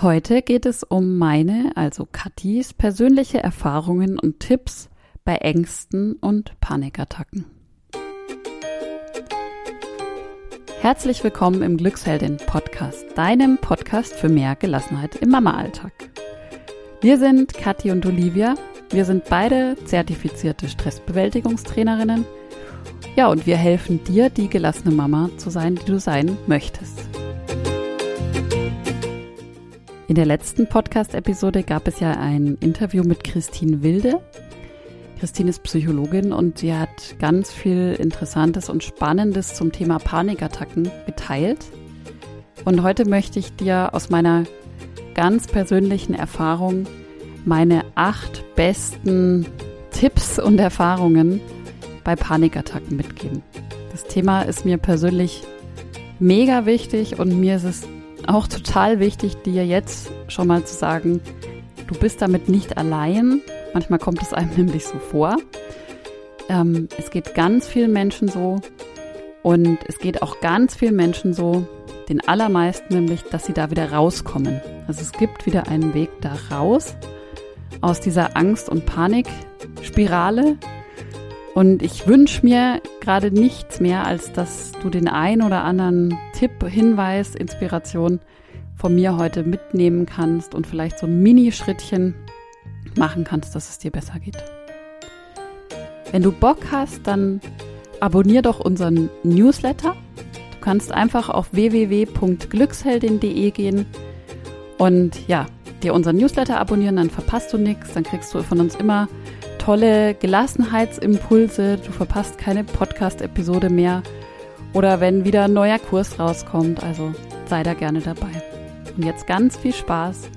Heute geht es um meine, also Katis, persönliche Erfahrungen und Tipps bei Ängsten und Panikattacken. Herzlich willkommen im Glücksheldin Podcast, deinem Podcast für mehr Gelassenheit im Mama-Alltag. Wir sind Kathi und Olivia. Wir sind beide zertifizierte Stressbewältigungstrainerinnen. Ja, und wir helfen dir, die gelassene Mama zu sein, die du sein möchtest. In der letzten Podcast-Episode gab es ja ein Interview mit Christine Wilde. Christine ist Psychologin und sie hat ganz viel Interessantes und Spannendes zum Thema Panikattacken geteilt. Und heute möchte ich dir aus meiner ganz persönlichen Erfahrung meine acht besten Tipps und Erfahrungen bei Panikattacken mitgeben. Das Thema ist mir persönlich mega wichtig und mir ist es auch total wichtig, dir jetzt schon mal zu sagen, du bist damit nicht allein. Manchmal kommt es einem nämlich so vor. Ähm, es geht ganz vielen Menschen so und es geht auch ganz vielen Menschen so, den allermeisten nämlich, dass sie da wieder rauskommen. Also es gibt wieder einen Weg da raus aus dieser Angst- und Panikspirale. Und ich wünsche mir gerade nichts mehr, als dass du den ein oder anderen Tipp, Hinweis, Inspiration von mir heute mitnehmen kannst und vielleicht so ein Mini-Schrittchen machen kannst, dass es dir besser geht. Wenn du Bock hast, dann abonnier doch unseren Newsletter. Du kannst einfach auf www.glücksheldin.de gehen und ja, dir unseren Newsletter abonnieren, dann verpasst du nichts, dann kriegst du von uns immer tolle Gelassenheitsimpulse, du verpasst keine Podcast-Episode mehr oder wenn wieder ein neuer Kurs rauskommt, also sei da gerne dabei. Und jetzt ganz viel Spaß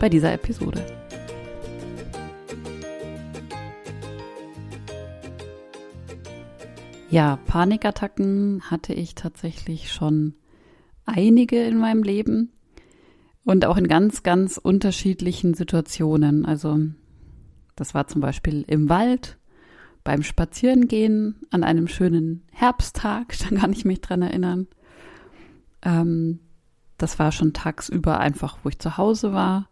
bei dieser Episode. Ja, Panikattacken hatte ich tatsächlich schon einige in meinem Leben und auch in ganz, ganz unterschiedlichen Situationen. Also das war zum Beispiel im Wald, beim Spazierengehen an einem schönen Herbsttag, da kann ich mich dran erinnern. Ähm, das war schon tagsüber einfach, wo ich zu Hause war.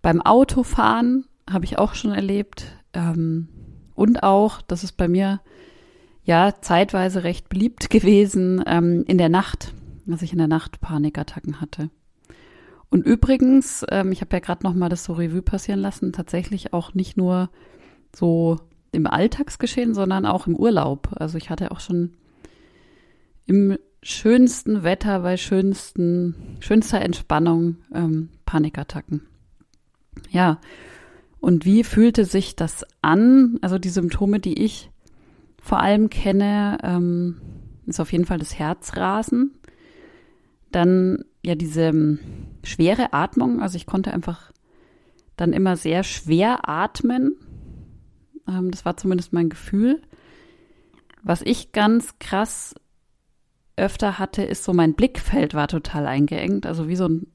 Beim Autofahren habe ich auch schon erlebt. Ähm, und auch, das ist bei mir ja zeitweise recht beliebt gewesen, ähm, in der Nacht, dass ich in der Nacht Panikattacken hatte. Und übrigens, ähm, ich habe ja gerade noch mal das so Revue passieren lassen, tatsächlich auch nicht nur so im Alltagsgeschehen, sondern auch im Urlaub. Also ich hatte auch schon im schönsten Wetter, bei schönsten, schönster Entspannung ähm, Panikattacken. Ja, und wie fühlte sich das an? Also die Symptome, die ich vor allem kenne, ähm, ist auf jeden Fall das Herzrasen. Dann ja diese ähm, schwere Atmung. Also ich konnte einfach dann immer sehr schwer atmen. Ähm, das war zumindest mein Gefühl. Was ich ganz krass öfter hatte, ist so mein Blickfeld war total eingeengt. Also wie so ein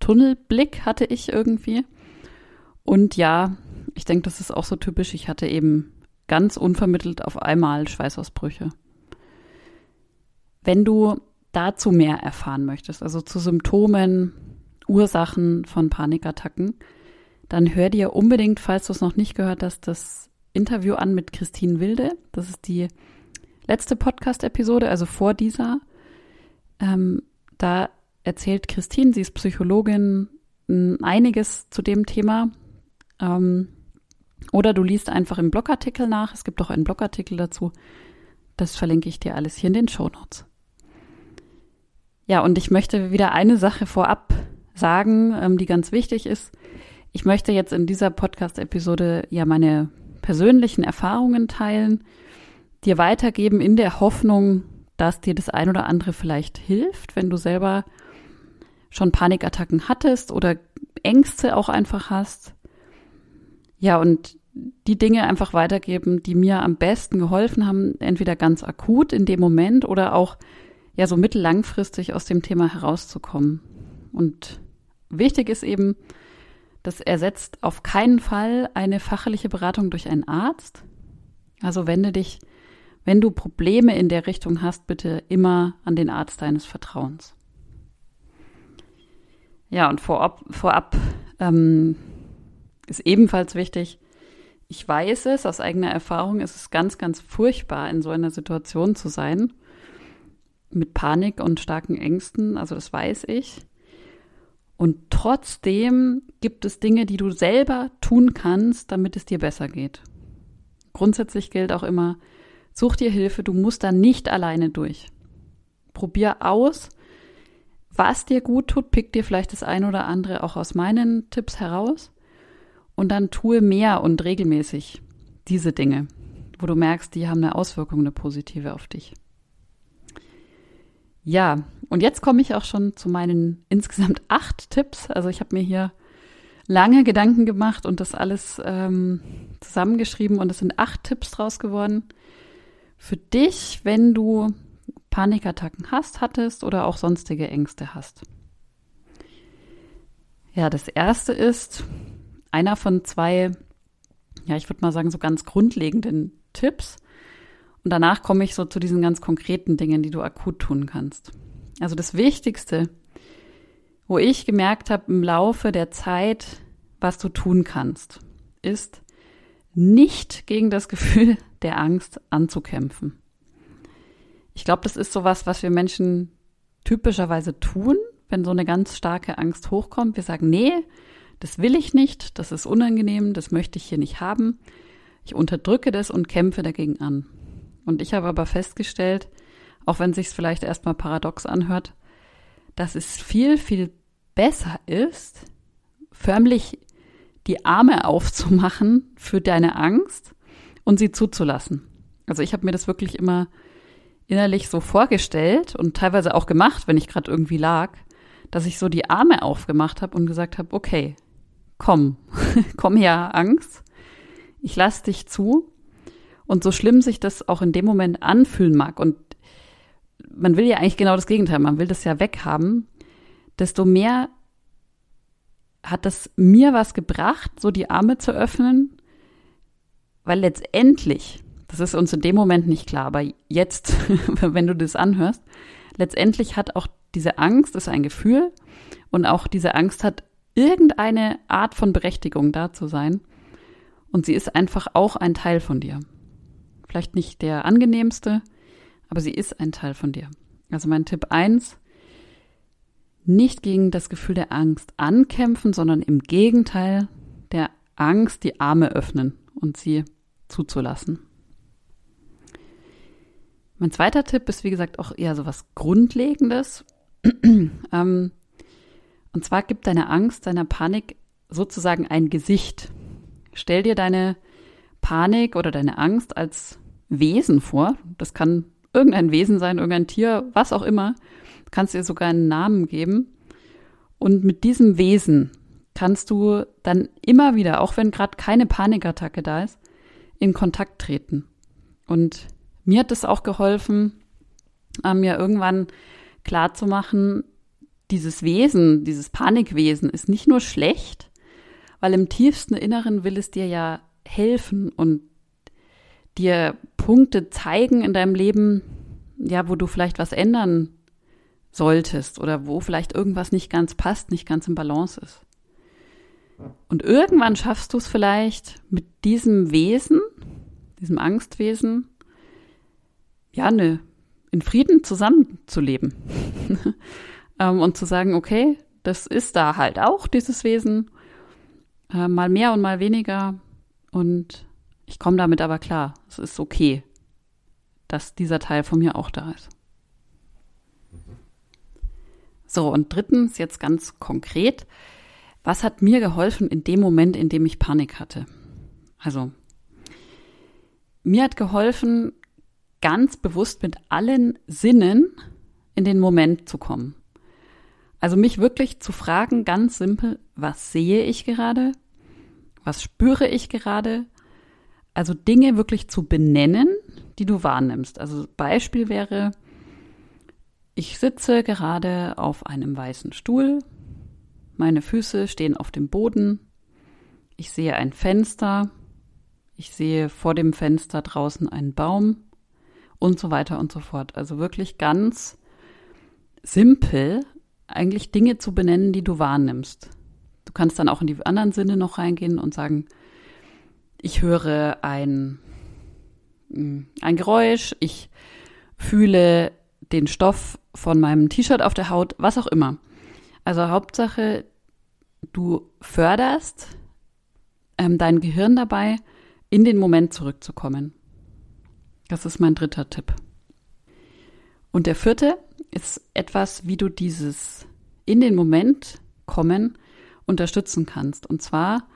Tunnelblick hatte ich irgendwie. Und ja, ich denke, das ist auch so typisch. Ich hatte eben ganz unvermittelt auf einmal Schweißausbrüche. Wenn du dazu mehr erfahren möchtest, also zu Symptomen, Ursachen von Panikattacken, dann hör dir unbedingt, falls du es noch nicht gehört hast, das Interview an mit Christine Wilde. Das ist die letzte Podcast-Episode, also vor dieser. Ähm, da erzählt Christine, sie ist Psychologin, einiges zu dem Thema. Ähm, oder du liest einfach im Blogartikel nach. Es gibt auch einen Blogartikel dazu. Das verlinke ich dir alles hier in den Show Notes. Ja, und ich möchte wieder eine Sache vorab sagen, ähm, die ganz wichtig ist. Ich möchte jetzt in dieser Podcast-Episode ja meine persönlichen Erfahrungen teilen, dir weitergeben in der Hoffnung, dass dir das ein oder andere vielleicht hilft, wenn du selber schon Panikattacken hattest oder Ängste auch einfach hast. Ja, und die Dinge einfach weitergeben, die mir am besten geholfen haben, entweder ganz akut in dem Moment oder auch ja so mittellangfristig aus dem Thema herauszukommen. Und wichtig ist eben, das ersetzt auf keinen Fall eine fachliche Beratung durch einen Arzt. Also wende dich, wenn du Probleme in der Richtung hast, bitte immer an den Arzt deines Vertrauens. Ja, und vorab, vorab ähm, ist ebenfalls wichtig, ich weiß es, aus eigener Erfahrung ist es ganz, ganz furchtbar, in so einer Situation zu sein. Mit Panik und starken Ängsten, also das weiß ich. Und trotzdem gibt es Dinge, die du selber tun kannst, damit es dir besser geht. Grundsätzlich gilt auch immer, such dir Hilfe, du musst da nicht alleine durch. Probier aus, was dir gut tut, pick dir vielleicht das eine oder andere auch aus meinen Tipps heraus und dann tue mehr und regelmäßig diese Dinge, wo du merkst, die haben eine Auswirkung, eine positive auf dich. Ja, und jetzt komme ich auch schon zu meinen insgesamt acht Tipps. Also ich habe mir hier lange Gedanken gemacht und das alles ähm, zusammengeschrieben und es sind acht Tipps draus geworden. Für dich, wenn du Panikattacken hast, hattest oder auch sonstige Ängste hast. Ja, das erste ist einer von zwei, ja, ich würde mal sagen, so ganz grundlegenden Tipps. Und danach komme ich so zu diesen ganz konkreten Dingen, die du akut tun kannst. Also das Wichtigste, wo ich gemerkt habe im Laufe der Zeit, was du tun kannst, ist nicht gegen das Gefühl der Angst anzukämpfen. Ich glaube, das ist sowas, was wir Menschen typischerweise tun, wenn so eine ganz starke Angst hochkommt. Wir sagen, nee, das will ich nicht, das ist unangenehm, das möchte ich hier nicht haben. Ich unterdrücke das und kämpfe dagegen an. Und ich habe aber festgestellt, auch wenn sich vielleicht erstmal paradox anhört, dass es viel, viel besser ist, förmlich die Arme aufzumachen für deine Angst und sie zuzulassen. Also ich habe mir das wirklich immer innerlich so vorgestellt und teilweise auch gemacht, wenn ich gerade irgendwie lag, dass ich so die Arme aufgemacht habe und gesagt habe, okay, komm, komm her, Angst, ich lass dich zu. Und so schlimm sich das auch in dem Moment anfühlen mag, und man will ja eigentlich genau das Gegenteil, man will das ja weghaben, desto mehr hat das mir was gebracht, so die Arme zu öffnen, weil letztendlich das ist uns in dem Moment nicht klar, aber jetzt, wenn du das anhörst, letztendlich hat auch diese Angst, ist ein Gefühl. Und auch diese Angst hat irgendeine Art von Berechtigung da zu sein. Und sie ist einfach auch ein Teil von dir. Vielleicht nicht der angenehmste, aber sie ist ein Teil von dir. Also mein Tipp eins: nicht gegen das Gefühl der Angst ankämpfen, sondern im Gegenteil der Angst die Arme öffnen und sie zuzulassen. Mein zweiter Tipp ist, wie gesagt, auch eher so was Grundlegendes. ähm, und zwar gibt deine Angst, deiner Panik sozusagen ein Gesicht. Stell dir deine Panik oder deine Angst als Wesen vor. Das kann irgendein Wesen sein, irgendein Tier, was auch immer. Du kannst ihr sogar einen Namen geben. Und mit diesem Wesen kannst du dann immer wieder, auch wenn gerade keine Panikattacke da ist, in Kontakt treten. Und mir hat es auch geholfen, mir irgendwann klar zu machen, dieses Wesen, dieses Panikwesen ist nicht nur schlecht, weil im tiefsten Inneren will es dir ja helfen und dir Punkte zeigen in deinem Leben, ja, wo du vielleicht was ändern solltest oder wo vielleicht irgendwas nicht ganz passt, nicht ganz im Balance ist. Und irgendwann schaffst du es vielleicht mit diesem Wesen, diesem Angstwesen, ja, ne, in Frieden zusammenzuleben. ähm, und zu sagen, okay, das ist da halt auch, dieses Wesen, äh, mal mehr und mal weniger. Und ich komme damit aber klar. Es ist okay, dass dieser Teil von mir auch da ist. So, und drittens, jetzt ganz konkret, was hat mir geholfen in dem Moment, in dem ich Panik hatte? Also, mir hat geholfen, ganz bewusst mit allen Sinnen in den Moment zu kommen. Also mich wirklich zu fragen, ganz simpel, was sehe ich gerade? Was spüre ich gerade? Also Dinge wirklich zu benennen, die du wahrnimmst. Also Beispiel wäre, ich sitze gerade auf einem weißen Stuhl, meine Füße stehen auf dem Boden, ich sehe ein Fenster, ich sehe vor dem Fenster draußen einen Baum, und so weiter und so fort. Also wirklich ganz simpel eigentlich Dinge zu benennen, die du wahrnimmst. Du kannst dann auch in die anderen Sinne noch reingehen und sagen, ich höre ein, hm, ein Geräusch, ich fühle den Stoff von meinem T-Shirt auf der Haut, was auch immer. Also Hauptsache, du förderst ähm, dein Gehirn dabei, in den Moment zurückzukommen. Das ist mein dritter Tipp. Und der vierte ist etwas, wie du dieses in den Moment kommen unterstützen kannst. Und zwar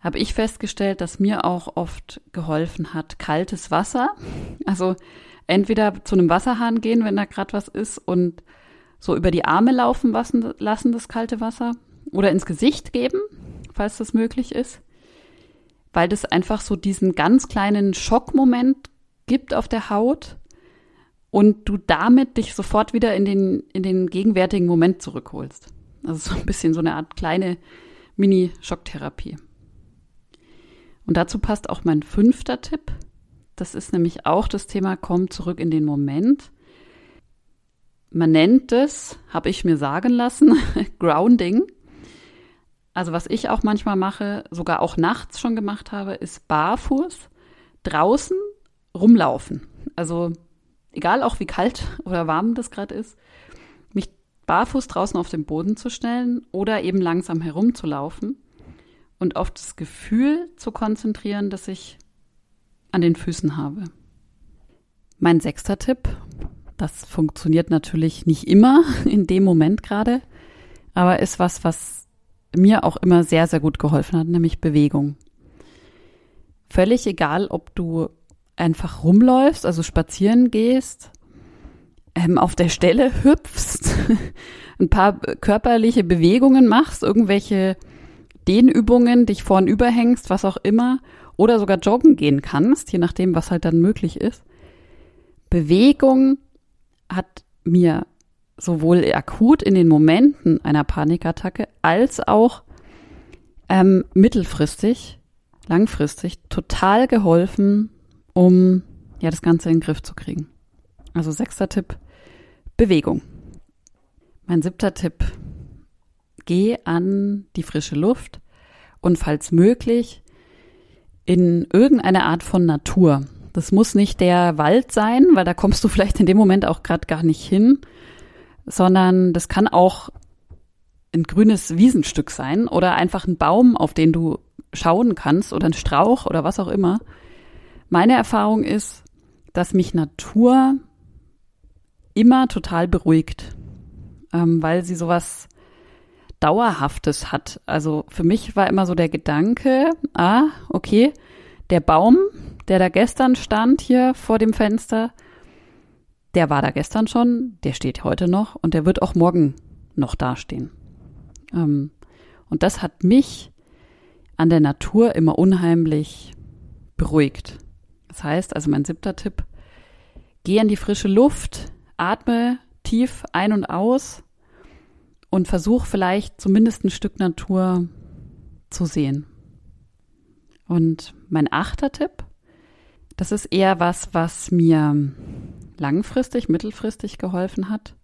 habe ich festgestellt, dass mir auch oft geholfen hat kaltes Wasser. Also entweder zu einem Wasserhahn gehen, wenn da gerade was ist und so über die Arme laufen lassen, lassen das kalte Wasser oder ins Gesicht geben, falls das möglich ist, weil das einfach so diesen ganz kleinen Schockmoment gibt auf der Haut und du damit dich sofort wieder in den, in den gegenwärtigen Moment zurückholst. Also so ein bisschen so eine Art kleine Mini-Schocktherapie. Und dazu passt auch mein fünfter Tipp. Das ist nämlich auch das Thema, komm zurück in den Moment. Man nennt es, habe ich mir sagen lassen, Grounding. Also was ich auch manchmal mache, sogar auch nachts schon gemacht habe, ist barfuß draußen rumlaufen. Also egal auch wie kalt oder warm das gerade ist, mich barfuß draußen auf den Boden zu stellen oder eben langsam herumzulaufen und auf das Gefühl zu konzentrieren, das ich an den Füßen habe. Mein sechster Tipp, das funktioniert natürlich nicht immer in dem Moment gerade, aber ist was, was mir auch immer sehr, sehr gut geholfen hat, nämlich Bewegung. Völlig egal, ob du einfach rumläufst, also spazieren gehst, ähm, auf der Stelle hüpfst, ein paar körperliche Bewegungen machst, irgendwelche Dehnübungen, dich vorn überhängst, was auch immer, oder sogar joggen gehen kannst, je nachdem, was halt dann möglich ist. Bewegung hat mir sowohl akut in den Momenten einer Panikattacke als auch ähm, mittelfristig, langfristig total geholfen, um ja das Ganze in den Griff zu kriegen. Also sechster Tipp, Bewegung. Mein siebter Tipp, geh an die frische Luft und falls möglich in irgendeine Art von Natur. Das muss nicht der Wald sein, weil da kommst du vielleicht in dem Moment auch gerade gar nicht hin, sondern das kann auch ein grünes Wiesenstück sein oder einfach ein Baum, auf den du schauen kannst oder ein Strauch oder was auch immer. Meine Erfahrung ist, dass mich Natur immer total beruhigt, ähm, weil sie sowas Dauerhaftes hat. Also für mich war immer so der Gedanke, ah, okay, der Baum, der da gestern stand hier vor dem Fenster, der war da gestern schon, der steht heute noch und der wird auch morgen noch dastehen. Ähm, und das hat mich an der Natur immer unheimlich beruhigt. Das heißt, also mein siebter Tipp, geh in die frische Luft, atme tief ein und aus und versuch vielleicht zumindest ein Stück Natur zu sehen. Und mein achter Tipp, das ist eher was, was mir langfristig, mittelfristig geholfen hat.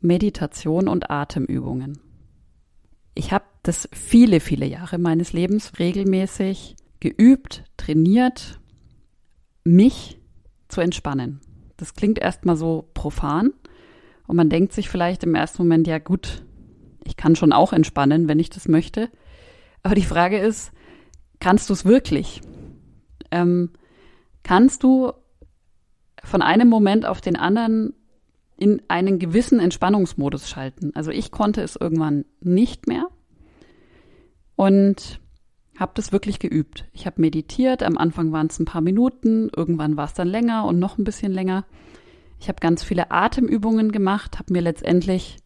Meditation und Atemübungen. Ich habe das viele, viele Jahre meines Lebens regelmäßig geübt, trainiert mich zu entspannen. Das klingt erstmal so profan und man denkt sich vielleicht im ersten Moment, ja gut, ich kann schon auch entspannen, wenn ich das möchte. Aber die Frage ist, kannst du es wirklich? Ähm, kannst du von einem Moment auf den anderen in einen gewissen Entspannungsmodus schalten? Also ich konnte es irgendwann nicht mehr. Und habe das wirklich geübt. Ich habe meditiert, am Anfang waren es ein paar Minuten, irgendwann war es dann länger und noch ein bisschen länger. Ich habe ganz viele Atemübungen gemacht, habe mir letztendlich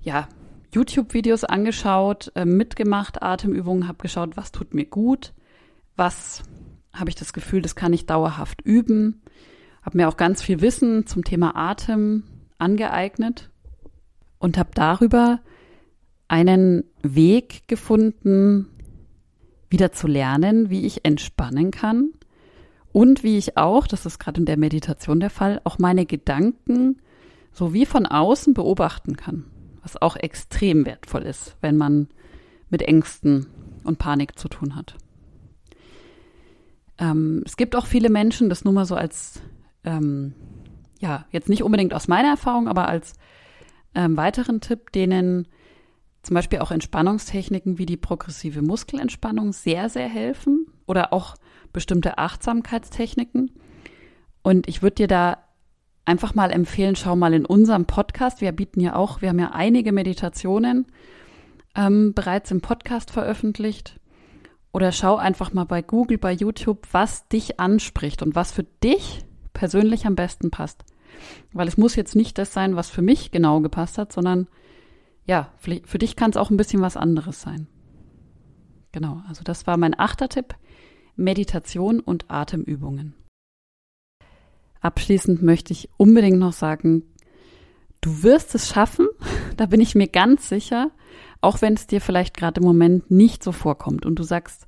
ja YouTube-Videos angeschaut, äh, mitgemacht, Atemübungen, habe geschaut, was tut mir gut, was habe ich das Gefühl, das kann ich dauerhaft üben, habe mir auch ganz viel Wissen zum Thema Atem angeeignet und habe darüber einen Weg gefunden, wieder zu lernen, wie ich entspannen kann und wie ich auch, das ist gerade in der Meditation der Fall, auch meine Gedanken so wie von außen beobachten kann. was auch extrem wertvoll ist, wenn man mit Ängsten und Panik zu tun hat. Ähm, es gibt auch viele Menschen, das nur mal so als, ähm, ja, jetzt nicht unbedingt aus meiner Erfahrung, aber als ähm, weiteren Tipp, denen zum Beispiel auch Entspannungstechniken wie die progressive Muskelentspannung sehr, sehr helfen oder auch bestimmte Achtsamkeitstechniken. Und ich würde dir da einfach mal empfehlen, schau mal in unserem Podcast. Wir bieten ja auch, wir haben ja einige Meditationen ähm, bereits im Podcast veröffentlicht. Oder schau einfach mal bei Google, bei YouTube, was dich anspricht und was für dich persönlich am besten passt. Weil es muss jetzt nicht das sein, was für mich genau gepasst hat, sondern ja, für dich kann es auch ein bisschen was anderes sein. Genau, also das war mein achter Tipp. Meditation und Atemübungen. Abschließend möchte ich unbedingt noch sagen, du wirst es schaffen, da bin ich mir ganz sicher, auch wenn es dir vielleicht gerade im Moment nicht so vorkommt und du sagst,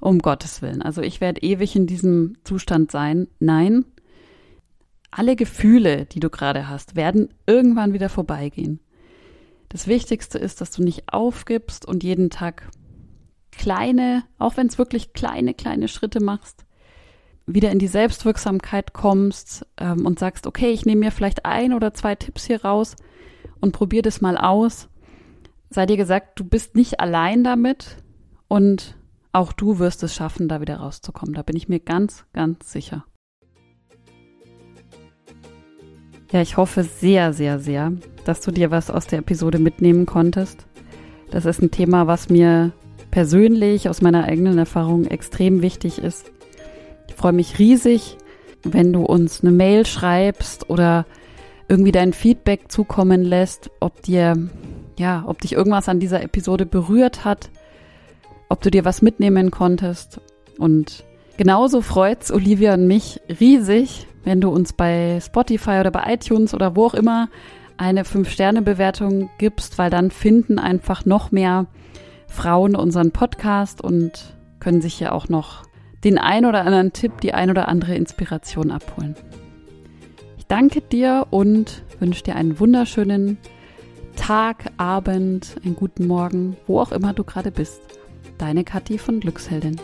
um Gottes Willen, also ich werde ewig in diesem Zustand sein. Nein, alle Gefühle, die du gerade hast, werden irgendwann wieder vorbeigehen. Das Wichtigste ist, dass du nicht aufgibst und jeden Tag kleine, auch wenn es wirklich kleine, kleine Schritte machst, wieder in die Selbstwirksamkeit kommst ähm, und sagst, okay, ich nehme mir vielleicht ein oder zwei Tipps hier raus und probier das mal aus. Sei dir gesagt, du bist nicht allein damit und auch du wirst es schaffen, da wieder rauszukommen. Da bin ich mir ganz, ganz sicher. Ja, ich hoffe sehr, sehr, sehr, dass du dir was aus der Episode mitnehmen konntest. Das ist ein Thema, was mir persönlich aus meiner eigenen Erfahrung extrem wichtig ist. Ich freue mich riesig, wenn du uns eine Mail schreibst oder irgendwie dein Feedback zukommen lässt, ob dir, ja, ob dich irgendwas an dieser Episode berührt hat, ob du dir was mitnehmen konntest. Und genauso freut's Olivia und mich riesig, wenn du uns bei Spotify oder bei iTunes oder wo auch immer eine 5-Sterne-Bewertung gibst, weil dann finden einfach noch mehr Frauen unseren Podcast und können sich ja auch noch den ein oder anderen Tipp, die ein oder andere Inspiration abholen. Ich danke dir und wünsche dir einen wunderschönen Tag, Abend, einen guten Morgen, wo auch immer du gerade bist. Deine Kathi von Glücksheldin.